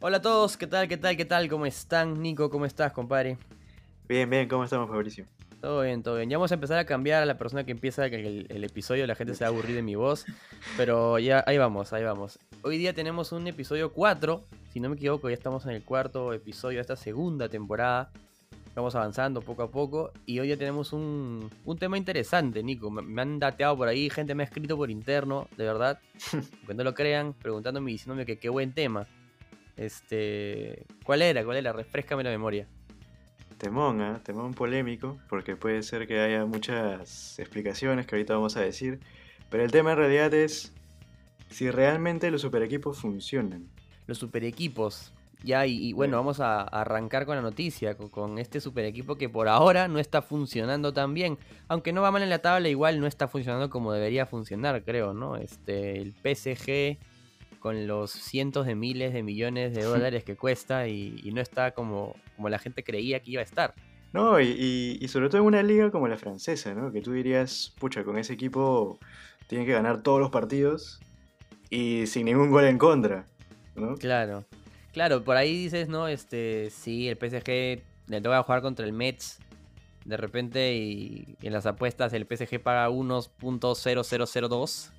Hola a todos, ¿qué tal, qué tal, qué tal? ¿Cómo están? Nico, ¿cómo estás, compadre? Bien, bien, ¿cómo estamos, Fabricio? Todo bien, todo bien. Ya vamos a empezar a cambiar a la persona que empieza el, el episodio, la gente se va a aburrir de mi voz, pero ya ahí vamos, ahí vamos. Hoy día tenemos un episodio 4, si no me equivoco, ya estamos en el cuarto episodio de esta segunda temporada. Vamos avanzando poco a poco y hoy ya tenemos un, un tema interesante, Nico. Me, me, han dateado por ahí, gente me ha escrito por interno, de verdad, que no lo crean, preguntándome y diciéndome que qué buen tema. Este, ¿Cuál era? ¿Cuál era? Refrescame la memoria. Temón, ¿eh? temón polémico, porque puede ser que haya muchas explicaciones que ahorita vamos a decir, pero el tema en realidad es si realmente los super equipos funcionan. Los super equipos, ya, y, y bueno, vamos a, a, arrancar con la noticia, con, con, este super equipo que por ahora no está funcionando tan bien, aunque no va mal en la tabla, igual no está funcionando como debería funcionar, creo, ¿no? Este, el PSG con los cientos de miles de millones de dólares que cuesta y, y, no está como, como la gente creía que iba a estar. No, y, y, y, sobre todo en una liga como la francesa, ¿no? Que tú dirías, pucha, con ese equipo tienen que ganar todos los partidos y sin ningún gol en contra, ¿no? Claro, claro, por ahí dices, ¿no? Este, sí, el PSG le toca jugar contra el Mets de repente y, en las apuestas el PSG paga 1.0002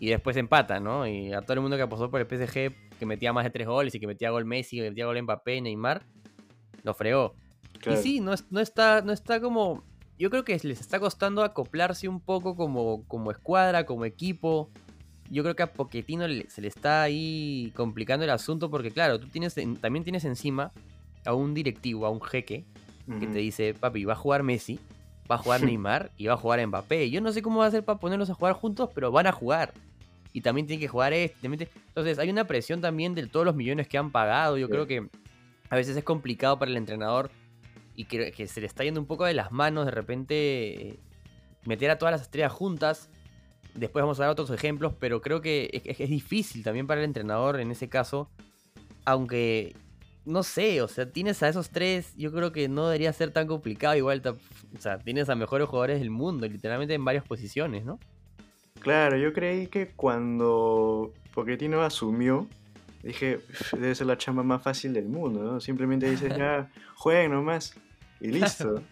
y después empata, ¿no? Y a todo el mundo que apostó por el PSG, que metía más de tres goles y que metía gol Messi, que metía gol Mbappé, Neymar, lo fregó. Claro. Y sí, no, no, está, no está como... Yo creo que les está costando acoplarse un poco como, como escuadra, como equipo. Yo creo que a Poquetino se le está ahí complicando el asunto porque, claro, tú tienes, también tienes encima a un directivo, a un jeque, uh -huh. que te dice, papi, va a jugar Messi, va a jugar Neymar y va a jugar Mbappé. Yo no sé cómo va a hacer para ponerlos a jugar juntos, pero van a jugar y también tiene que jugar este. Entonces hay una presión también de todos los millones que han pagado. Yo sí. creo que a veces es complicado para el entrenador y que, que, se le está yendo un poco de las manos de repente eh, meter a todas las estrellas juntas. Después vamos a dar otros ejemplos, pero creo que es, es difícil también para el entrenador en ese caso. Aunque, no sé, o sea, tienes a esos tres, yo creo que no debería ser tan complicado. Igual, o sea, tienes a mejores jugadores del mundo, literalmente en varias posiciones, ¿no? Claro, yo creí que cuando Pochettino asumió, dije, debe ser la chamba más fácil del mundo, ¿no? Simplemente dices, ya, jueguen nomás y listo.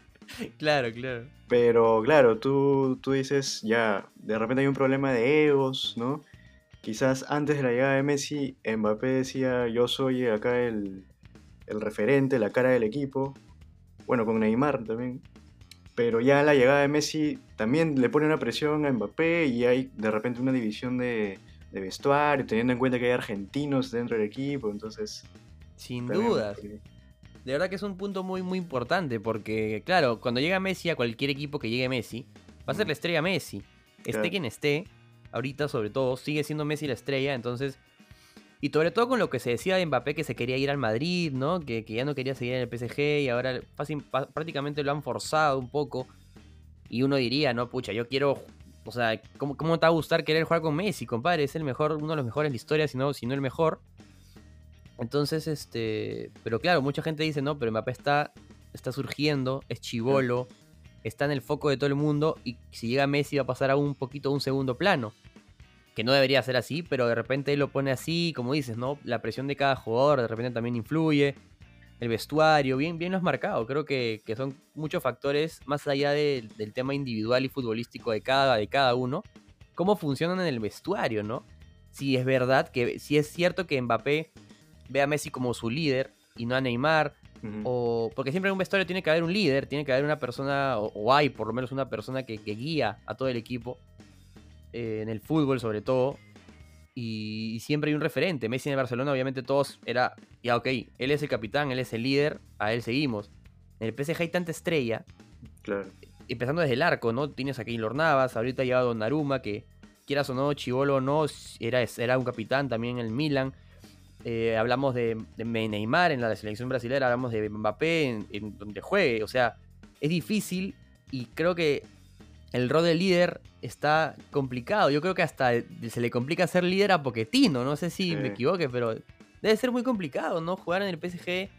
claro, claro. Pero claro, tú, tú dices, ya, de repente hay un problema de egos, ¿no? Quizás antes de la llegada de Messi, Mbappé decía, yo soy acá el, el referente, la cara del equipo. Bueno, con Neymar también. Pero ya la llegada de Messi también le pone una presión a Mbappé y hay de repente una división de, de vestuario, teniendo en cuenta que hay argentinos dentro del equipo, entonces... Sin dudas. De verdad que es un punto muy, muy importante porque, claro, cuando llega Messi a cualquier equipo que llegue Messi, va a ser la estrella Messi. Esté claro. quien esté, ahorita sobre todo, sigue siendo Messi la estrella, entonces... Y sobre todo con lo que se decía de Mbappé que se quería ir al Madrid, ¿no? Que, que ya no quería seguir en el PSG y ahora fácil, prácticamente lo han forzado un poco. Y uno diría, no, pucha, yo quiero. O sea, ¿cómo, ¿cómo, te va a gustar querer jugar con Messi, compadre? Es el mejor, uno de los mejores de la historia, si no, si no el mejor. Entonces, este. Pero claro, mucha gente dice, no, pero Mbappé está, está surgiendo, es chivolo, está en el foco de todo el mundo. Y si llega Messi va a pasar a un poquito a un segundo plano que no debería ser así, pero de repente él lo pone así, como dices, ¿no? La presión de cada jugador de repente también influye. El vestuario, bien, bien lo has marcado. Creo que, que son muchos factores, más allá de, del tema individual y futbolístico de cada, de cada uno, cómo funcionan en el vestuario, ¿no? Si es verdad que, si es cierto que Mbappé ve a Messi como su líder y no a Neymar, uh -huh. o porque siempre en un vestuario tiene que haber un líder, tiene que haber una persona, o, o hay por lo menos una persona que, que guía a todo el equipo eh, en el fútbol sobre todo, y, y, siempre hay un referente. Messi en el Barcelona, obviamente todos era, ya ok, él es el capitán, él es el líder, a él seguimos. En el PSG hay tanta estrella, claro. empezando desde el arco, ¿no? Tienes a Keylor Navas, ahorita ha llegado Donnarumma, que quieras o no, Chivolo o no, era, era un capitán también en el Milan. Eh, hablamos de, de, Neymar en la selección brasileña, hablamos de Mbappé en, en donde juegue, o sea, es difícil y creo que el rol de líder está complicado. Yo creo que hasta se le complica ser líder a Poquetino. No sé si sí. me equivoque, pero debe ser muy complicado, ¿no? Jugar en el PSG.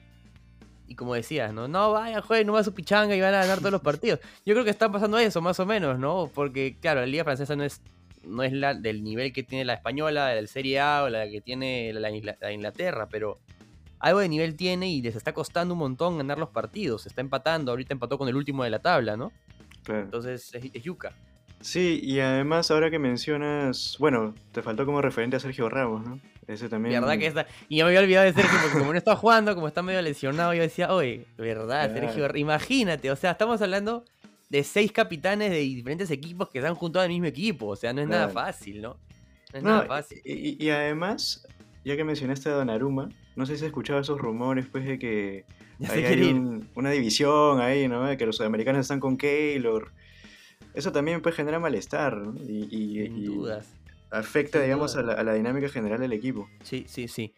Y como decías, ¿no? No, vaya, juegue, no va a su pichanga y van a ganar todos los partidos. Yo creo que está pasando eso, más o menos, ¿no? Porque, claro, la Liga Francesa no es, no es la del nivel que tiene la española, la del Serie A o la que tiene la, la Inglaterra, pero algo de nivel tiene y les está costando un montón ganar los partidos. Se está empatando, ahorita empató con el último de la tabla, ¿no? Claro. Entonces es, es yuca. Sí, y además ahora que mencionas, bueno, te faltó como referente a Sergio Ramos, ¿no? Ese también. ¿Verdad que está? Y me había olvidado de Sergio, porque como no está jugando, como está medio lesionado, yo decía, oye, ¿verdad? Claro. Sergio, imagínate, o sea, estamos hablando de seis capitanes de diferentes equipos que se han juntado al mismo equipo, o sea, no es nada fácil, ¿no? No es No, nada fácil. y además, ya que mencionaste a Donnarumma, no sé si has escuchado esos rumores, pues, de que ahí hay un- una división ahí, ¿no? De que los sudamericanos están con Keylor. Eso también, pues, genera malestar, ¿no? Y, y- Sin y dudas. afecta, sin digamos, a la, a la dinámica general del equipo. Sí, sí, sí.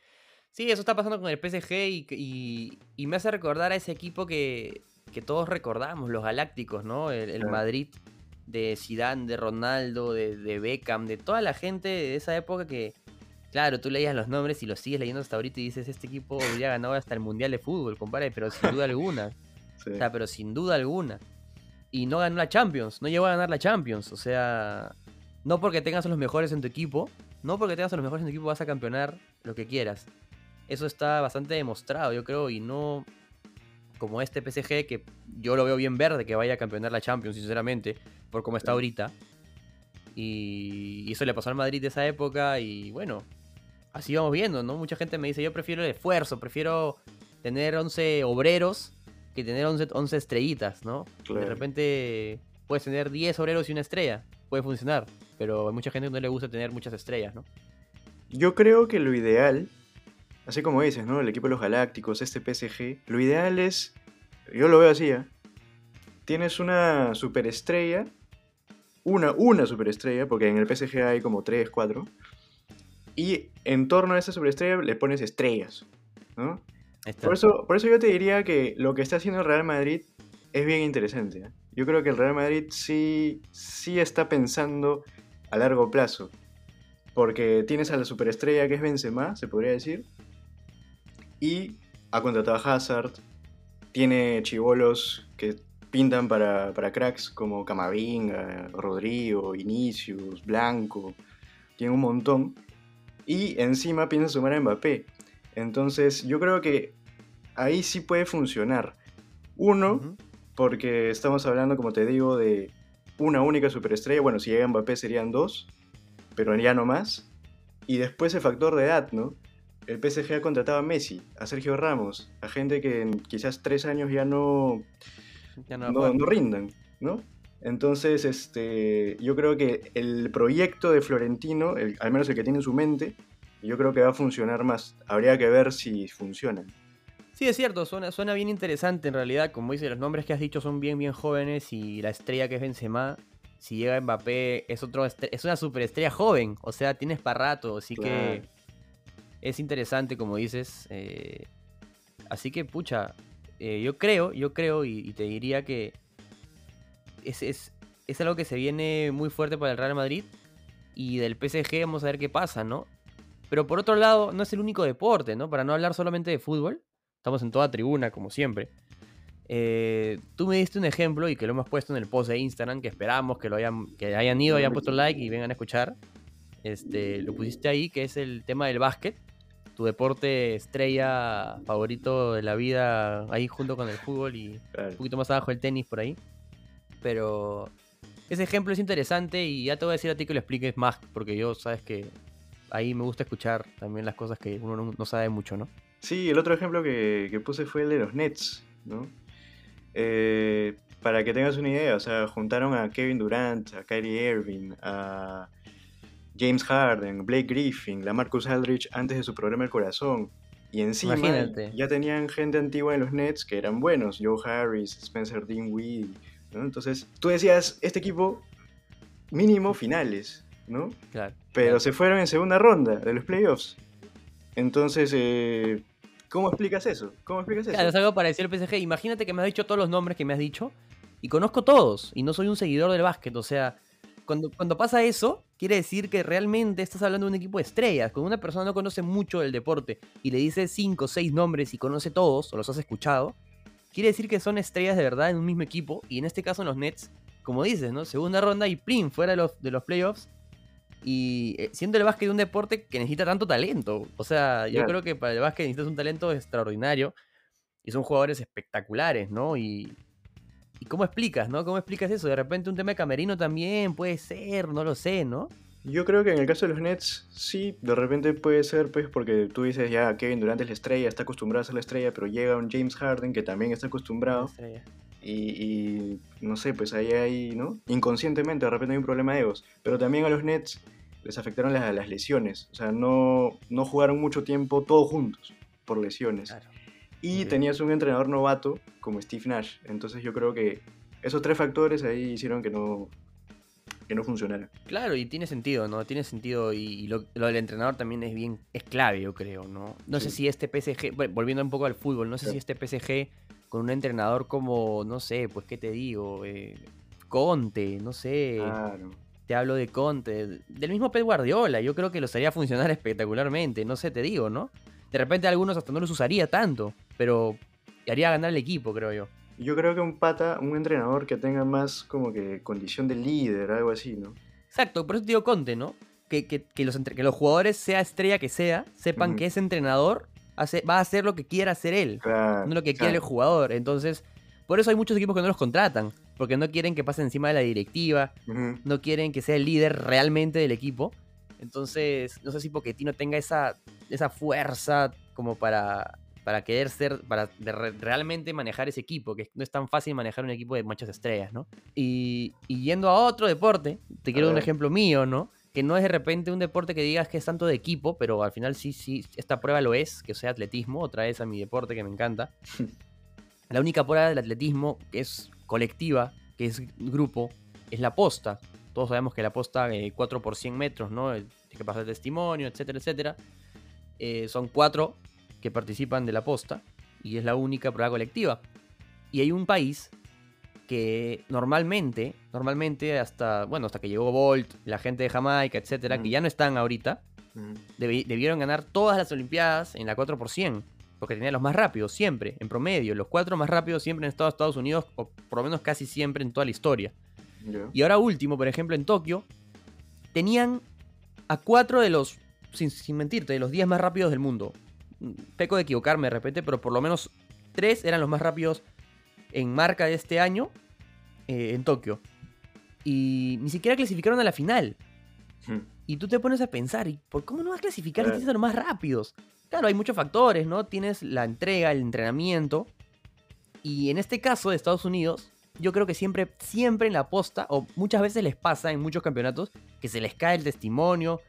Sí, eso está pasando con el PSG y, y- y me hace recordar a ese equipo que, que todos recordamos, los Galácticos, ¿no? El. Madrid de Zidane, de Ronaldo, de, de Beckham, de toda la gente de esa época que, claro, tú leías los nombres y los sigues leyendo hasta ahorita y dices, este equipo habría ganado hasta el Mundial de Fútbol, compadre, pero sin duda alguna. Sí. O sea, pero sin duda alguna. Y no ganó la Champions, no llegó a ganar la Champions. O sea, no porque tengas a los mejores en tu equipo, no porque tengas a los mejores en tu equipo vas a campeonar lo que quieras. Eso está bastante demostrado, yo creo, y no como este PSG que yo lo veo bien verde que vaya a campeonar la Champions, sinceramente, por cómo está ahorita. Y y eso le pasó al Madrid de esa época y bueno, así vamos viendo, ¿no? Mucha gente me dice, yo prefiero el esfuerzo, prefiero tener 11 obreros que tener 11, 11 estrellitas, ¿no? Claro. De repente puedes tener 10 obreros y una estrella, puede funcionar, pero a mucha gente no le gusta tener muchas estrellas, ¿no? Yo creo que lo ideal, así como dices, ¿no? El equipo de los Galácticos, este PSG, lo ideal es, yo lo veo así, ¿eh? Tienes una superestrella, una, una superestrella, porque en el PSG hay como 3, 4, y en torno a esa superestrella le pones estrellas, ¿no? Por eso, por eso yo te diría que lo que está haciendo el Real Madrid es bien interesante. ¿eh? Yo creo que el Real Madrid sí, sí está pensando a largo plazo. Porque tienes a la superestrella que es Benzema, se podría decir. Y ha contratado a Hazard. Tiene chivolos que pintan para, para cracks como Camavinga, Rodrigo, Vinicius, Blanco. Tiene un montón. Y encima piensa sumar a Mbappé. Entonces, yo creo que ahí sí puede funcionar. Uno, porque estamos hablando, como te digo, de una única superestrella. Bueno, si llega Mbappé serían dos, pero ya no más. Y después el factor de edad, ¿no? El PSG ha contratado a Messi, a Sergio Ramos, a gente que en quizás tres años ya no, Ya no no rindan, ¿no? Entonces, este, yo creo que el proyecto de Florentino, el- al menos el que tiene en su mente, yo creo que va a funcionar más. Habría que ver si funciona. Sí, es cierto, suena, suena bien interesante en realidad. Como dice, los nombres que has dicho son bien, bien jóvenes y la estrella que es Benzema, si llega Mbappé, es, otro es una superestrella joven. O sea, tienes para rato, así que es interesante, como dices. eh, así que, pucha, eh, yo creo, yo creo y, y te diría que es, es, es algo que se viene muy fuerte para el Real Madrid y del PSG vamos a ver qué pasa, ¿no? Pero por otro lado, no es el único deporte, ¿no? Para no hablar solamente de fútbol, estamos en toda tribuna, como siempre. Eh, tú me diste un ejemplo y que lo hemos puesto en el post de Instagram, que esperamos que lo hayan, que hayan ido, hayan puesto like y vengan a escuchar. Este, lo pusiste ahí, que es el tema del básquet, tu deporte estrella favorito de la vida, ahí junto con el fútbol y Claro. un poquito más abajo el tenis por ahí. Pero ese ejemplo es interesante y ya te voy a decir a ti que lo expliques más, porque yo sabes que ahí me gusta escuchar también las cosas que uno no, no sabe mucho, ¿no? Sí, el otro ejemplo que, que puse fue el de los Nets, ¿no? Eh, para que tengas una idea, o sea, juntaron a Kevin Durant, a Kyrie Irving, a James Harden, Blake Griffin, la Marcus Aldridge antes de su problema del corazón. Y encima Imagínate. ya tenían gente antigua en los Nets que eran buenos, Joe Harris, Spencer Dinwiddie, ¿no? Entonces, tú decías, este equipo mínimo finales, ¿no? Claro. Pero claro. se fueron en segunda ronda de los playoffs. Entonces, eh, ¿cómo explicas eso? ¿Cómo explicas eso? Claro, es algo parecido al PSG. Imagínate que me has dicho todos los nombres que me has dicho y conozco todos y no soy un seguidor del básquet. O sea, cuando, cuando pasa eso, quiere decir que realmente estás hablando de un equipo de estrellas. Cuando una persona no conoce mucho del deporte y le dices cinco o seis nombres y conoce todos o los has escuchado, quiere decir que son estrellas de verdad en un mismo equipo. Y en este caso en los Nets, como dices, ¿no? Segunda ronda y plin, fuera de los, de los playoffs. Y eh, siendo el básquet un deporte que necesita tanto talento. O sea, yo creo que para el básquet necesitas un talento extraordinario. Y son jugadores espectaculares, ¿no? Y, ¿Y cómo explicas, no? ¿Cómo explicas eso? De repente un tema de camerino también puede ser, no lo sé, ¿no? Yo creo que en el caso de los Nets, sí, de repente puede ser, pues, porque tú dices ya Kevin Durant es la estrella, está acostumbrado a ser la estrella, pero llega un James Harden que también está acostumbrado. Y, no sé, pues ahí hay, ¿no? Inconscientemente, de repente hay un problema de egos. Pero también a los Nets les afectaron las, las lesiones. O sea, no, no jugaron mucho tiempo todos juntos por lesiones. Y tenías un entrenador novato como Steve Nash. Entonces yo creo que esos tres factores ahí hicieron que no, que no funcionara. Claro, y tiene sentido, ¿no? Tiene sentido y, lo, del entrenador también es bien, es clave, yo creo, ¿no? No sé si este PSG, volviendo un poco al fútbol, no sé si este PSG con un entrenador como, no sé, pues qué te digo, eh, Conte, no sé. Claro. Te hablo de Conte, del mismo Pep Guardiola, yo creo que los haría funcionar espectacularmente, no sé, te digo, ¿no? De repente algunos hasta no los usaría tanto, pero haría ganar el equipo, creo yo. Yo creo que un pata, un entrenador que tenga más como que condición de líder, algo así, ¿no? Exacto, por eso te digo Conte, ¿no? Que, que, los, que los jugadores, sea estrella que sea, sepan que ese entrenador hace, va a hacer lo que quiera hacer él, no lo que quiere el jugador. Entonces, por eso hay muchos equipos que no los contratan, porque no quieren que pase encima de la directiva, no quieren que sea el líder realmente del equipo. Entonces, no sé si Pochettino tenga esa, esa fuerza como para para querer ser, para realmente manejar ese equipo, que no es tan fácil manejar un equipo de muchas estrellas, ¿no? Y, yendo a otro deporte, te quiero dar un ejemplo mío, ¿no? Que no es de repente un deporte que digas que es tanto de equipo, pero al final sí, sí, esta prueba lo es, que sea atletismo, otra vez a mi deporte que me encanta. La única prueba del atletismo que es colectiva, que es grupo, es la posta. Todos sabemos que la posta, eh, 4 por 100 metros, ¿no? Tiene que pasar testimonio, etcétera, etcétera. Eh, son cuatro que participan de la posta y es la única prueba colectiva. Y hay un país que normalmente, normalmente hasta, bueno, hasta que llegó Bolt, la gente de Jamaica, etcétera, que ya no están ahorita, debieron ganar todas las Olimpiadas en la 4 porque tenían los más rápidos, siempre, en promedio, los cuatro más rápidos siempre en Estados Unidos, o por lo menos casi siempre en toda la historia. Y ahora último, por ejemplo, en Tokio, tenían a cuatro de los, sin, sin mentirte, de los 10 más rápidos del mundo peco de equivocarme de repente, pero por lo menos tres eran los más rápidos en marca de este año eh, en Tokio. Y ni siquiera clasificaron a la final. Hmm. Y tú te pones a pensar, ¿y por cómo no vas a clasificar si tienes a los más rápidos? Claro, hay muchos factores, ¿no? Tienes la entrega, el entrenamiento. Y en este caso de Estados Unidos, yo creo que siempre, siempre en la posta, o muchas veces les pasa en muchos campeonatos, que se les cae el testimonio,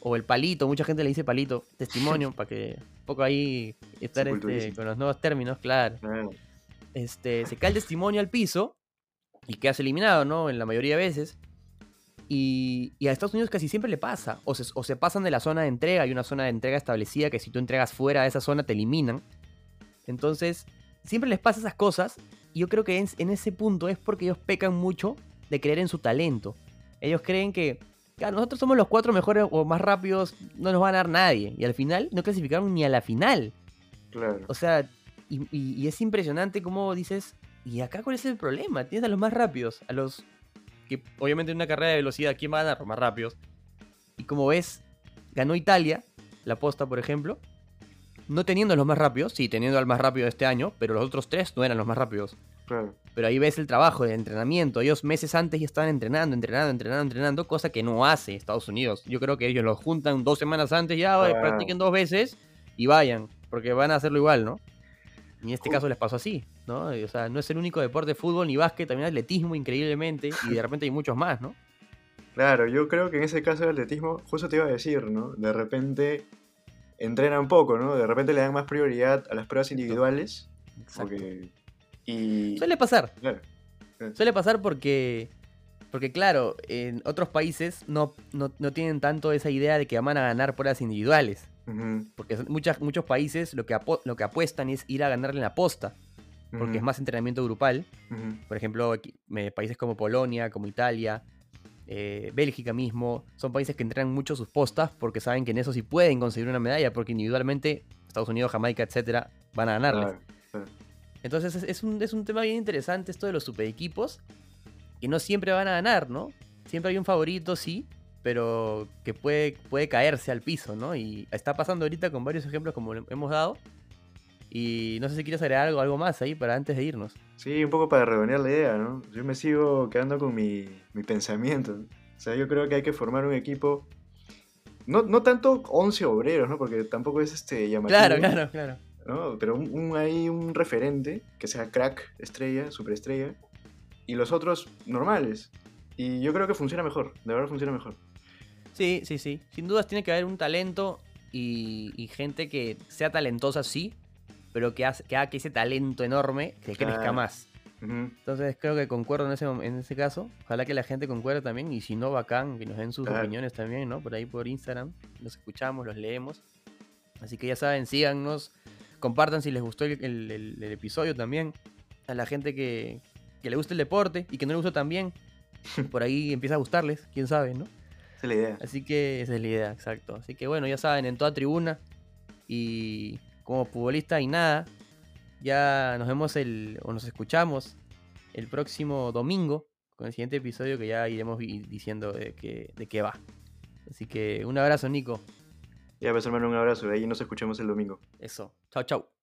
o el palito, mucha gente le dice palito, testimonio, para que poco ahí estar este, con los nuevos términos, claro. Este, se cae el testimonio al piso y quedas eliminado, ¿no? En la mayoría de veces. Y, a Estados Unidos casi siempre le pasa. O se, o se, pasan de la zona de entrega. Hay una zona de entrega establecida que si tú entregas fuera de esa zona te eliminan. Entonces, siempre les pasa esas cosas. Y yo creo que en ese punto es porque ellos pecan mucho de creer en su talento. Ellos creen que nosotros somos los cuatro mejores o más rápidos, no nos va a ganar nadie. Y al final no clasificaron ni a la final. Claro. O sea, y, es impresionante cómo dices, ¿y acá cuál es el problema? Tienes a los más rápidos, a los que obviamente en una carrera de velocidad, ¿quién va a ganar? Los más rápidos. Y como ves, ganó Italia, la posta, por ejemplo, no teniendo a los más rápidos, sí, teniendo al más rápido de este año, pero los otros tres no eran los más rápidos. Pero ahí ves el trabajo de entrenamiento. Ellos meses antes ya estaban entrenando, entrenando, entrenando, entrenando, cosa que no hace Estados Unidos. Yo creo que ellos lo juntan dos semanas antes ya, practiquen dos veces y vayan, porque van a hacerlo igual, ¿no? Y en este caso les pasó así, ¿no? O sea, no es el único deporte de fútbol ni básquet, también atletismo increíblemente y de repente hay muchos más, ¿no? Claro, yo creo que en ese caso del atletismo, justo te iba a decir, ¿no? De repente entrenan poco, ¿no? De repente le dan más prioridad a las pruebas individuales. Exacto. Porque Suele pasar. Suele pasar porque, porque, claro, en otros países no, no, tienen tanto esa idea de que van a ganar pruebas individuales. Porque muchas, muchos países lo que, lo que apuestan es ir a ganarle en la posta. Porque es más entrenamiento grupal. Por ejemplo, países como Polonia, como Italia, eh, Bélgica mismo, son países que entrenan mucho sus postas porque saben que en eso sí pueden conseguir una medalla, porque individualmente Estados Unidos, Jamaica, etcétera, van a ganarles. Entonces es, un, es un tema bien interesante esto de los super equipos, que no siempre van a ganar, ¿no? Siempre hay un favorito, sí, pero que puede, puede caerse al piso, ¿no? Y está pasando ahorita con varios ejemplos como hemos dado. Y no sé si quieres agregar algo, algo más ahí para antes de irnos. Sí, un poco para redondear la idea, ¿no? Yo me sigo quedando con mi, mi pensamiento. O sea, yo creo que hay que formar un equipo. No, no tanto 11 obreros, ¿no? Porque tampoco es este llamativo. Claro, claro, claro. ¿No? Pero un, un, hay un referente que sea crack, estrella, superestrella. Y los otros normales. Y yo creo que funciona mejor. De verdad funciona mejor. Sí, sí, sí. Sin dudas tiene que haber un talento y, gente que sea talentosa, sí, pero que, haga que ese talento enorme que crezca más. Entonces creo que concuerdo en ese, en ese caso. Ojalá que la gente concuerde también. Y si no, bacán, que nos den sus opiniones también, ¿no? Por ahí por Instagram. Los escuchamos, los leemos. Así que ya saben, síganos. Compartan si les gustó el, episodio también. A la gente que, que, le gusta el deporte y que no le gusta también. Por ahí empieza a gustarles, quién sabe, ¿no? Esa es la idea. Así que esa es la idea, exacto. Así que bueno, ya saben, en toda tribuna. Y como futbolista y nada. Ya nos vemos el, o nos escuchamos el próximo domingo con el siguiente episodio que ya iremos diciendo de qué, de qué va. Así que un abrazo, Nico. Ya, hermano, un abrazo. Ahí nos escuchamos el domingo. Eso. Chao, chao.